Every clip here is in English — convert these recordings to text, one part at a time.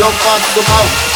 naquele fuck eu faço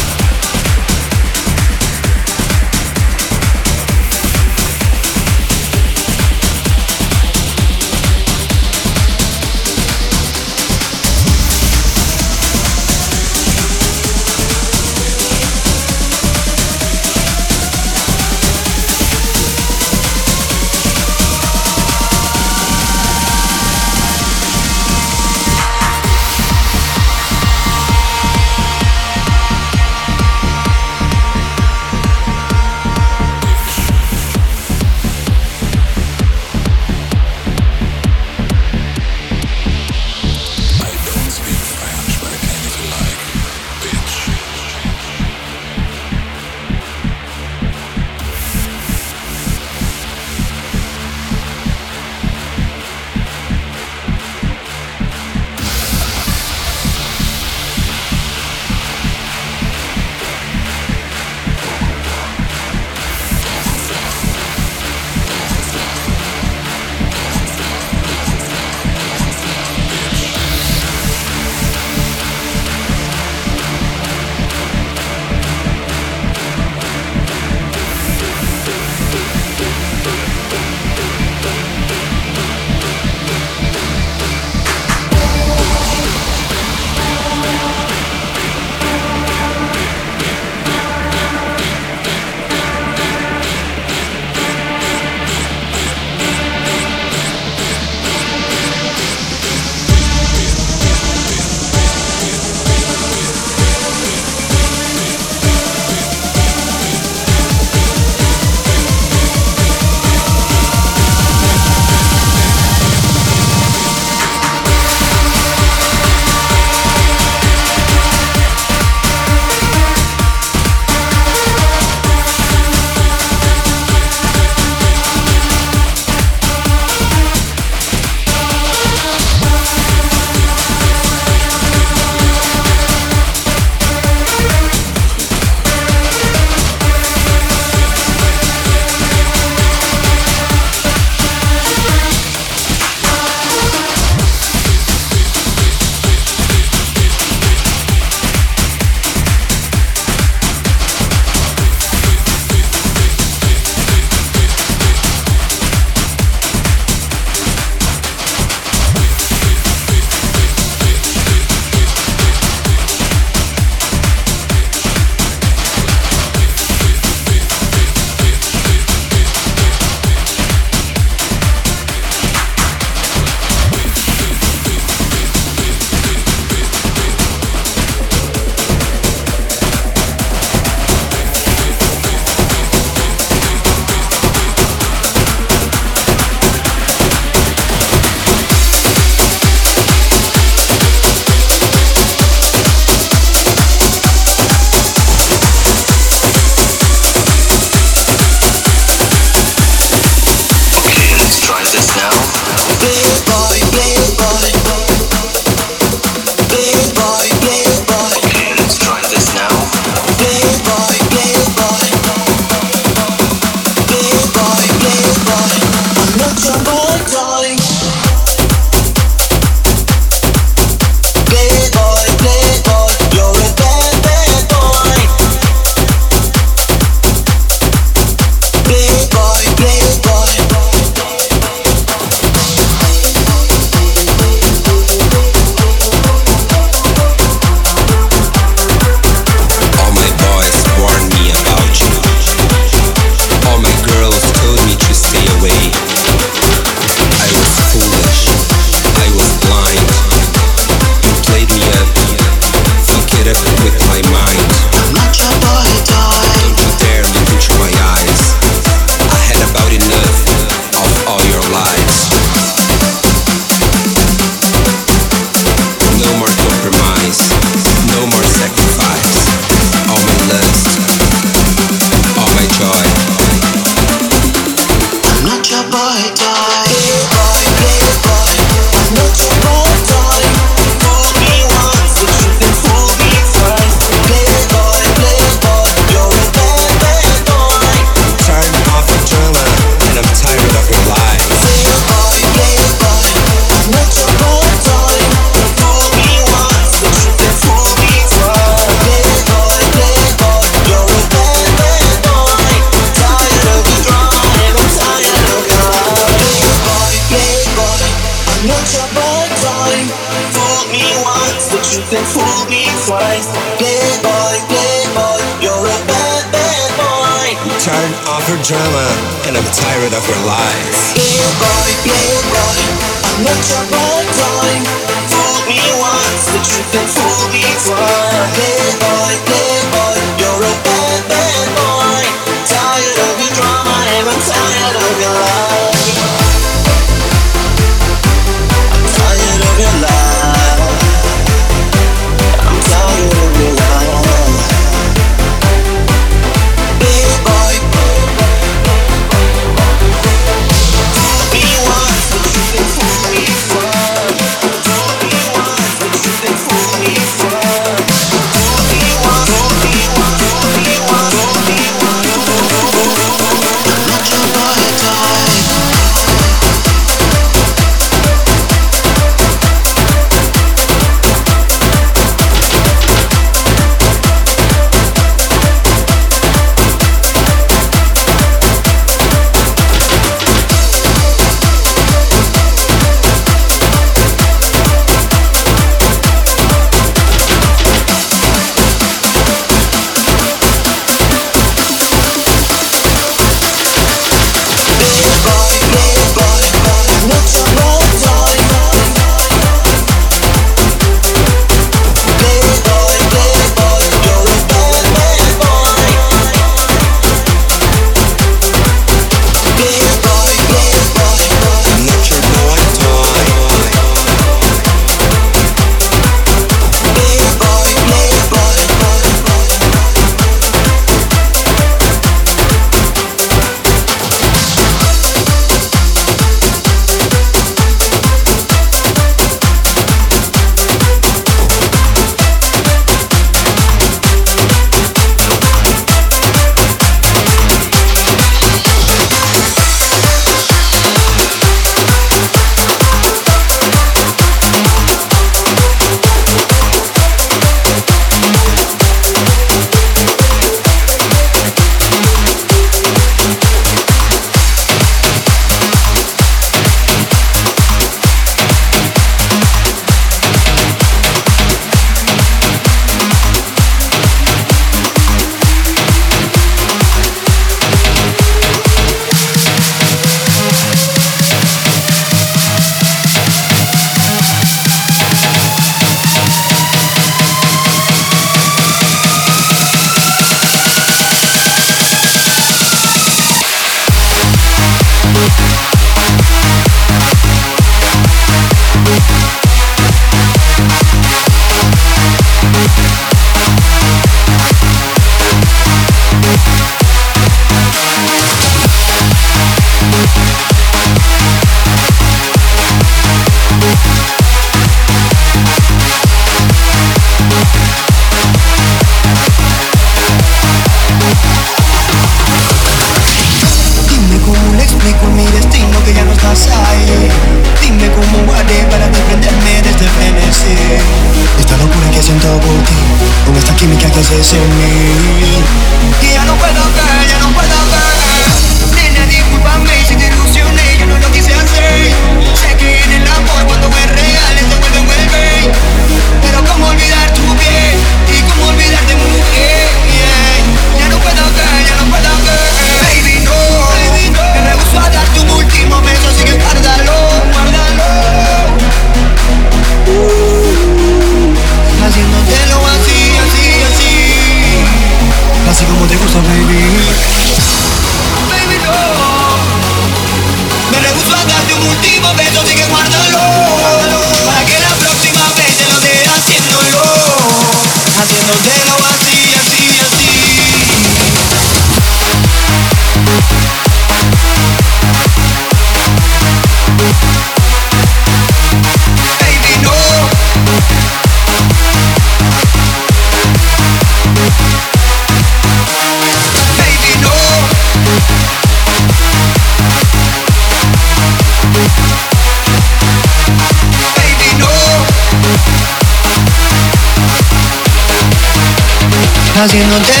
haciéndote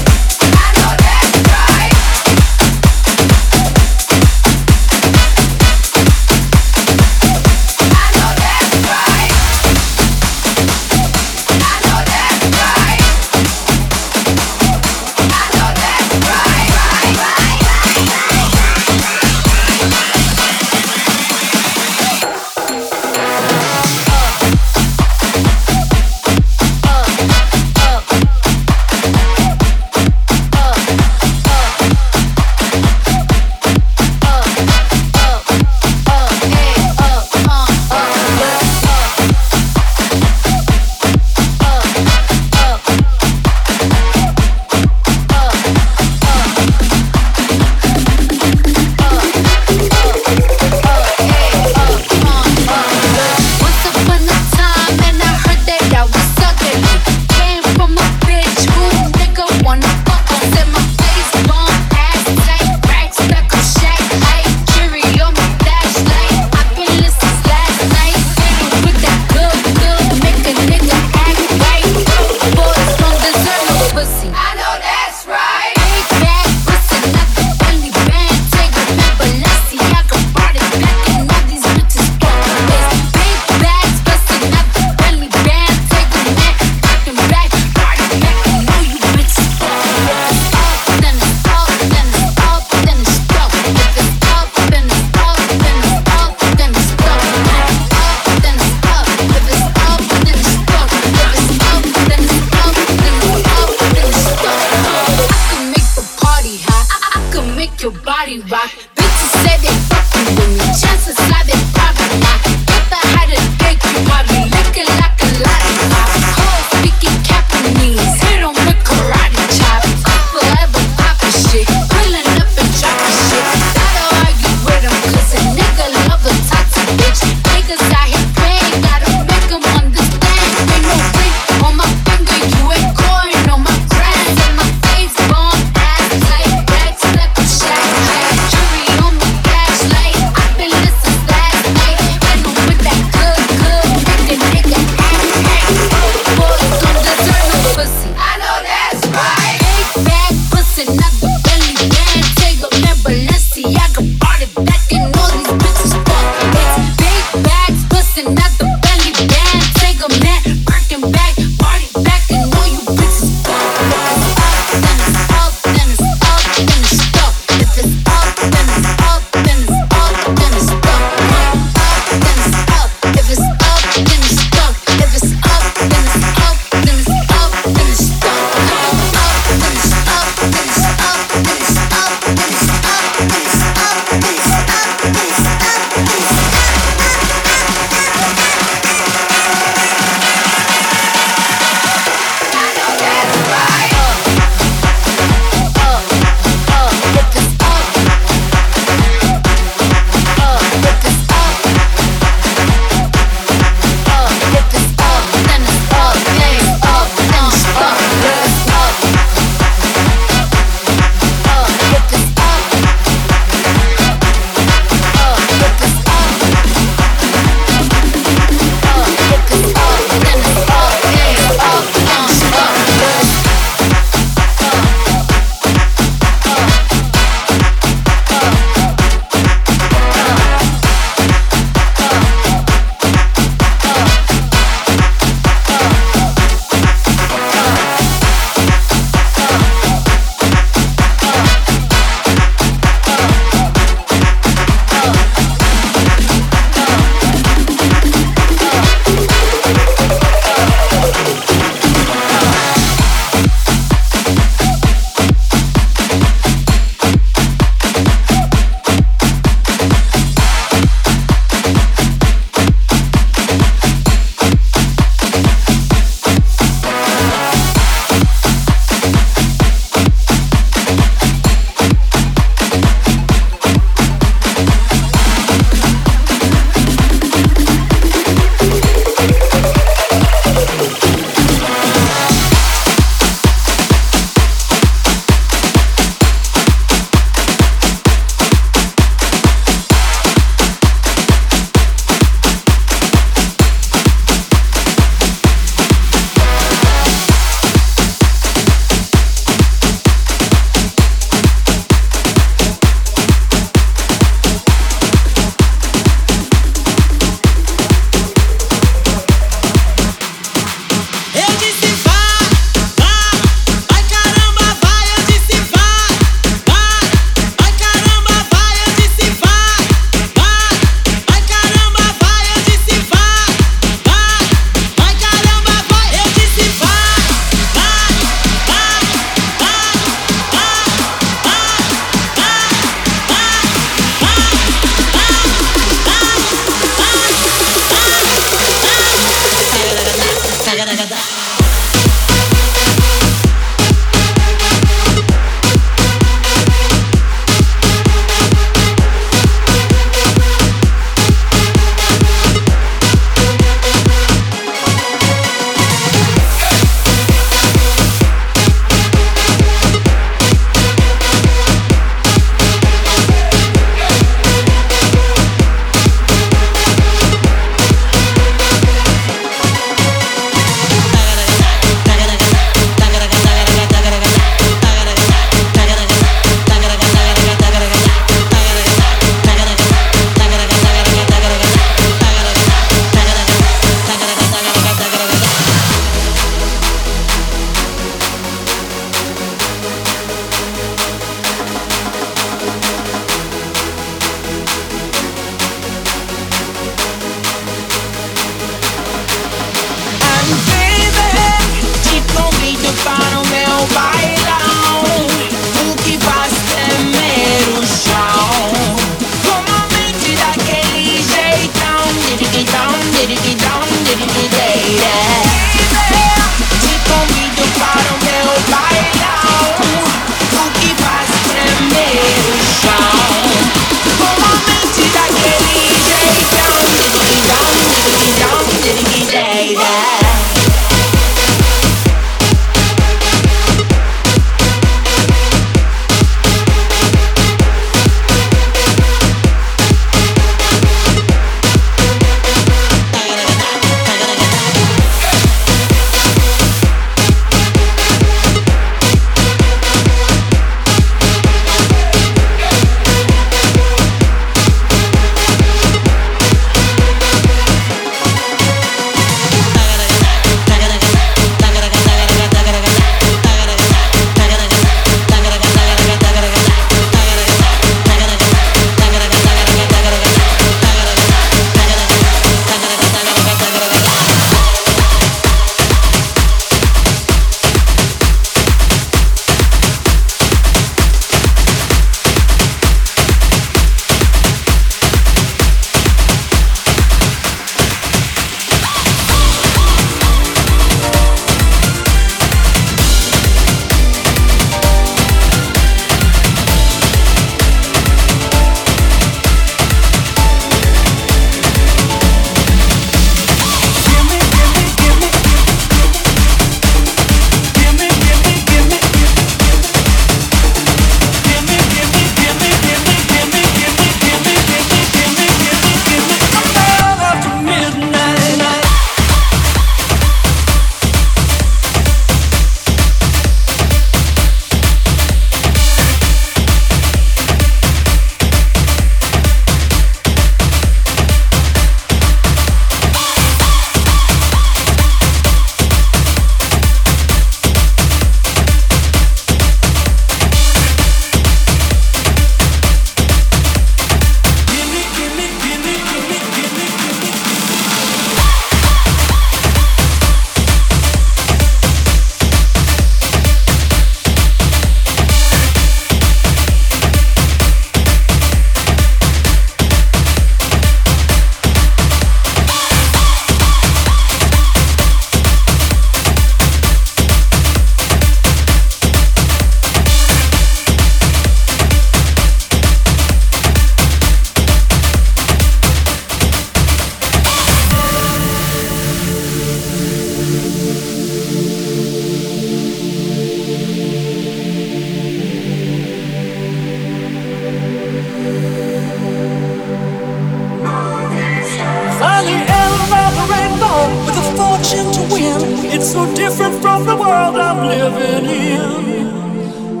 so different from the world I'm living in.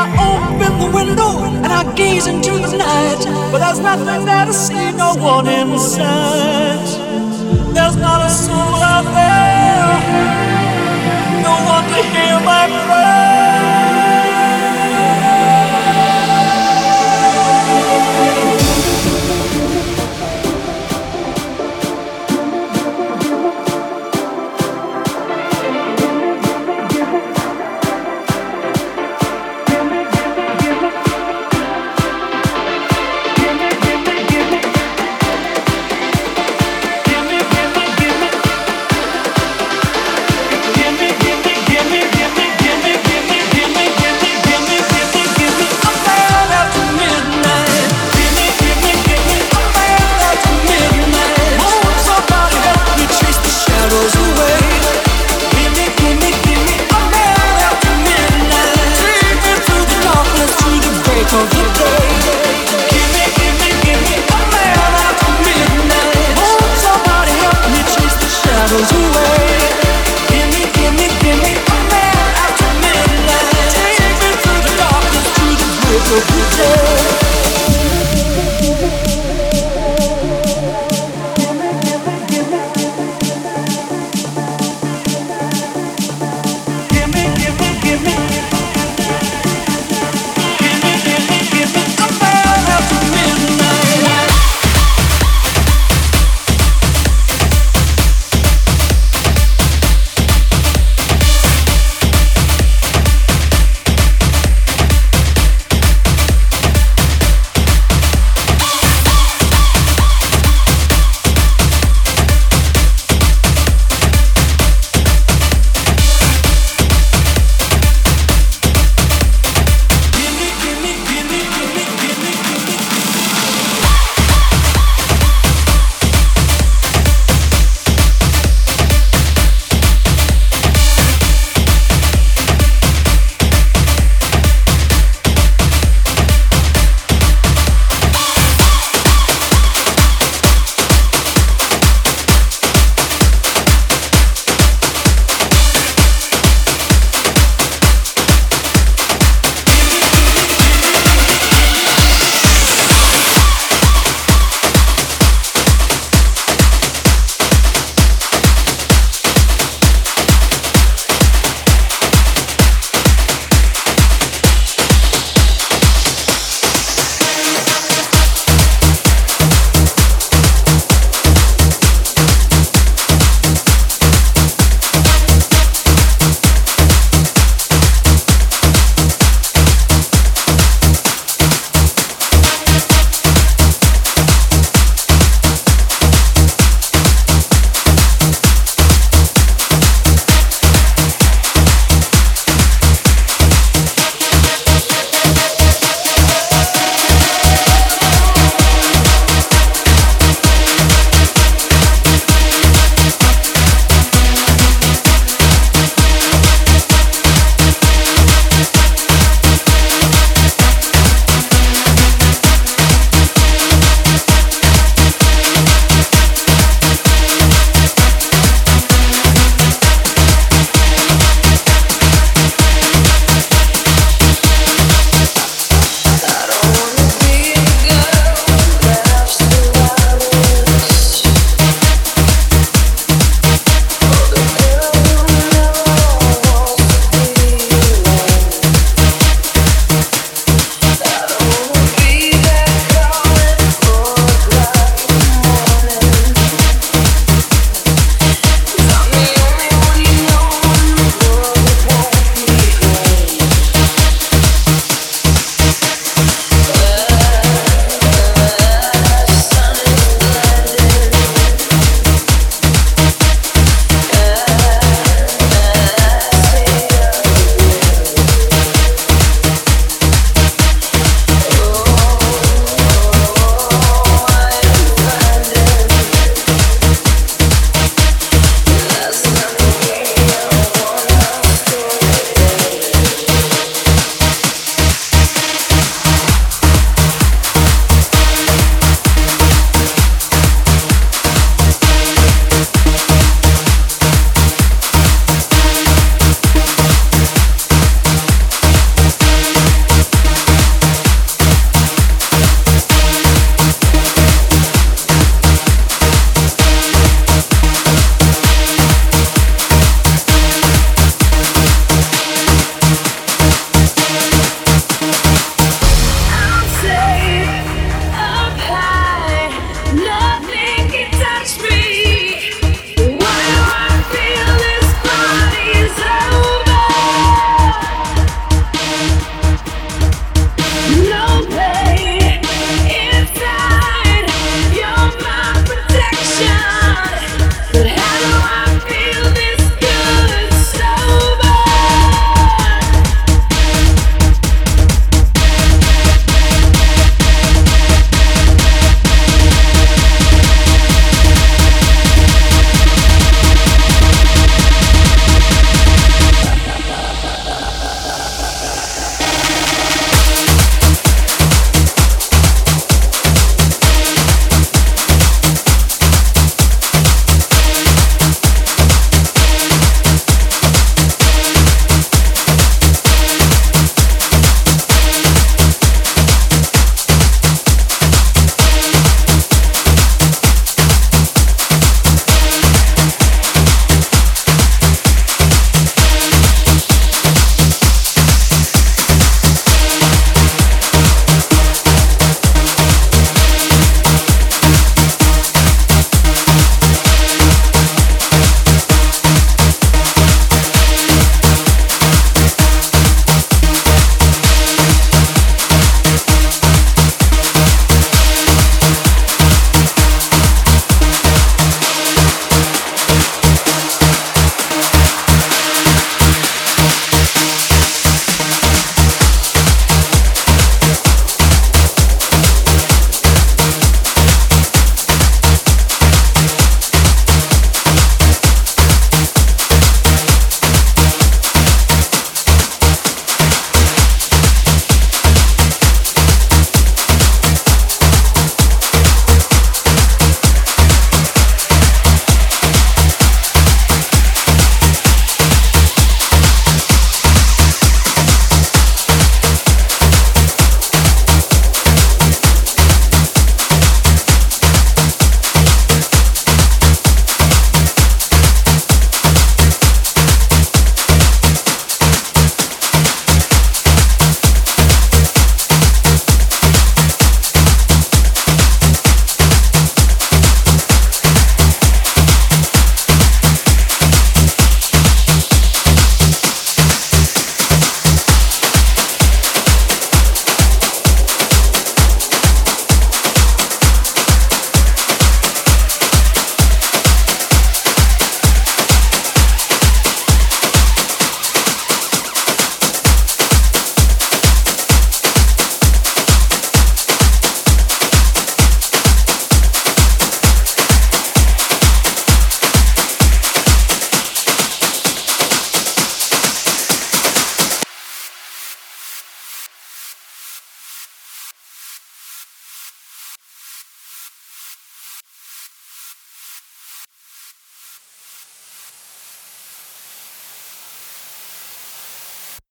I open the window and I gaze into the night, but there's nothing there to see, no one in sight. There's not a soul out there, no one to hear my